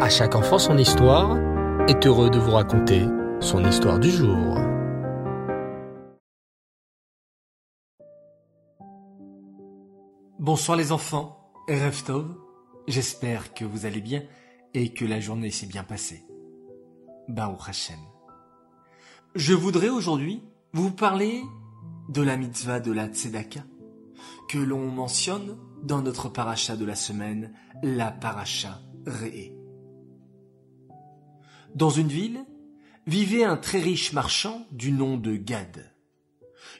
À chaque enfant son histoire est heureux de vous raconter son histoire du jour. Bonsoir les enfants, Erev Tov. J'espère que vous allez bien et que la journée s'est bien passée. Baruch Hashem. Je voudrais aujourd'hui vous parler de la mitzvah de la tzedaka que l'on mentionne dans notre paracha de la semaine, la paracha Re'e. Dans une ville, vivait un très riche marchand du nom de Gad.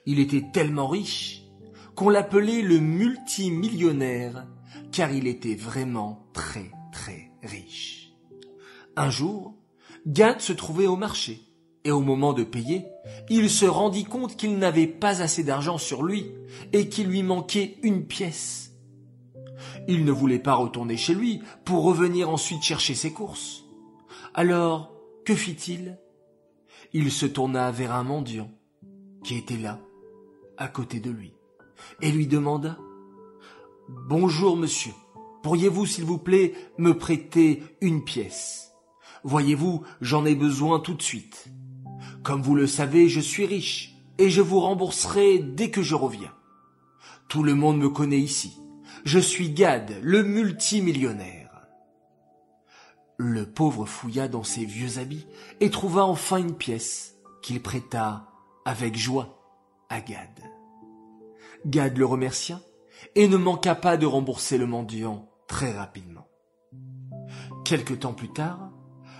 Il était tellement riche qu'on l'appelait le multimillionnaire car il était vraiment très très riche. Un jour, Gad se trouvait au marché et au moment de payer, il se rendit compte qu'il n'avait pas assez d'argent sur lui et qu'il lui manquait une pièce. Il ne voulait pas retourner chez lui pour revenir ensuite chercher ses courses. Alors, que fit-il? Il se tourna vers un mendiant qui était là, à côté de lui, et lui demanda Bonjour monsieur, pourriez-vous s'il vous plaît me prêter une pièce? Voyez-vous, j'en ai besoin tout de suite. Comme vous le savez, je suis riche, et je vous rembourserai dès que je reviens. Tout le monde me connaît ici. Je suis Gad, le multimillionnaire. Le pauvre fouilla dans ses vieux habits et trouva enfin une pièce qu'il prêta avec joie à Gad. Gad le remercia et ne manqua pas de rembourser le mendiant très rapidement. Quelque temps plus tard,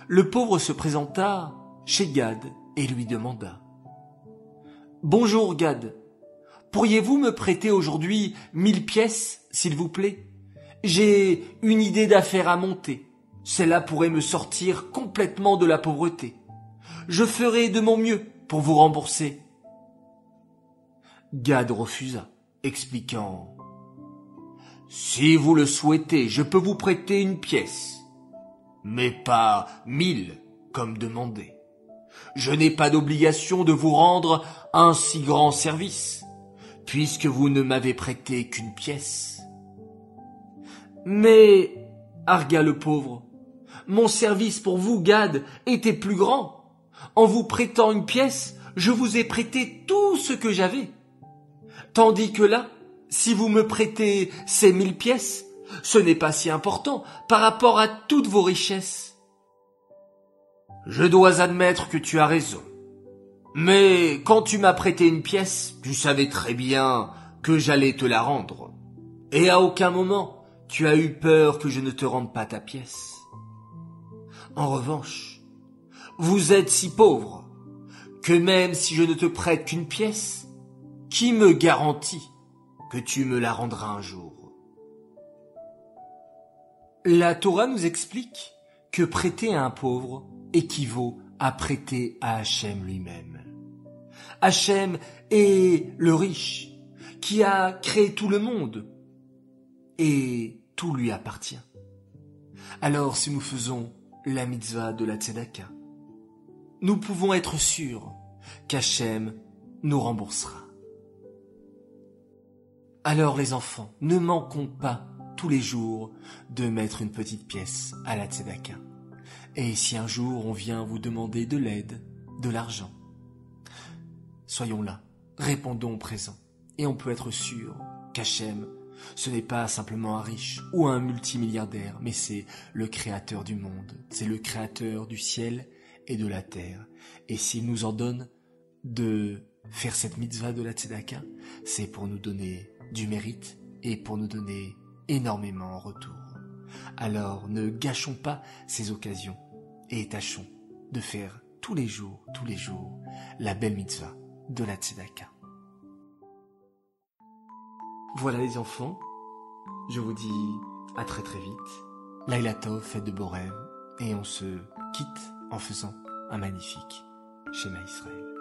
le pauvre se présenta chez Gad et lui demanda Bonjour Gad, pourriez-vous me prêter aujourd'hui mille pièces, s'il vous plaît? J'ai une idée d'affaire à monter. Celle-là pourrait me sortir complètement de la pauvreté. Je ferai de mon mieux pour vous rembourser. Gad refusa, expliquant Si vous le souhaitez, je peux vous prêter une pièce, mais pas mille comme demandé. Je n'ai pas d'obligation de vous rendre un si grand service, puisque vous ne m'avez prêté qu'une pièce. Mais, argua le pauvre, mon service pour vous, Gad, était plus grand. En vous prêtant une pièce, je vous ai prêté tout ce que j'avais. Tandis que là, si vous me prêtez ces mille pièces, ce n'est pas si important par rapport à toutes vos richesses. Je dois admettre que tu as raison. Mais quand tu m'as prêté une pièce, tu savais très bien que j'allais te la rendre. Et à aucun moment, tu as eu peur que je ne te rende pas ta pièce. En revanche, vous êtes si pauvre que même si je ne te prête qu'une pièce, qui me garantit que tu me la rendras un jour? La Torah nous explique que prêter à un pauvre équivaut à prêter à Hachem lui-même. Hachem est le riche qui a créé tout le monde et tout lui appartient. Alors si nous faisons la mitzvah de la tzedaka, nous pouvons être sûrs qu'Hachem nous remboursera. Alors les enfants, ne manquons pas tous les jours de mettre une petite pièce à la tzedaka. Et si un jour on vient vous demander de l'aide, de l'argent, soyons là, répondons au présent, et on peut être sûr qu'Hachem, ce n'est pas simplement un riche ou un multimilliardaire, mais c'est le créateur du monde, c'est le créateur du ciel et de la terre. Et s'il nous en donne de faire cette mitzvah de la tzedaka, c'est pour nous donner du mérite et pour nous donner énormément en retour. Alors ne gâchons pas ces occasions et tâchons de faire tous les jours, tous les jours, la belle mitzvah de la tzedaka. Voilà les enfants, je vous dis à très très vite. Laila Tov, de beaux rêves, et on se quitte en faisant un magnifique schéma Israël.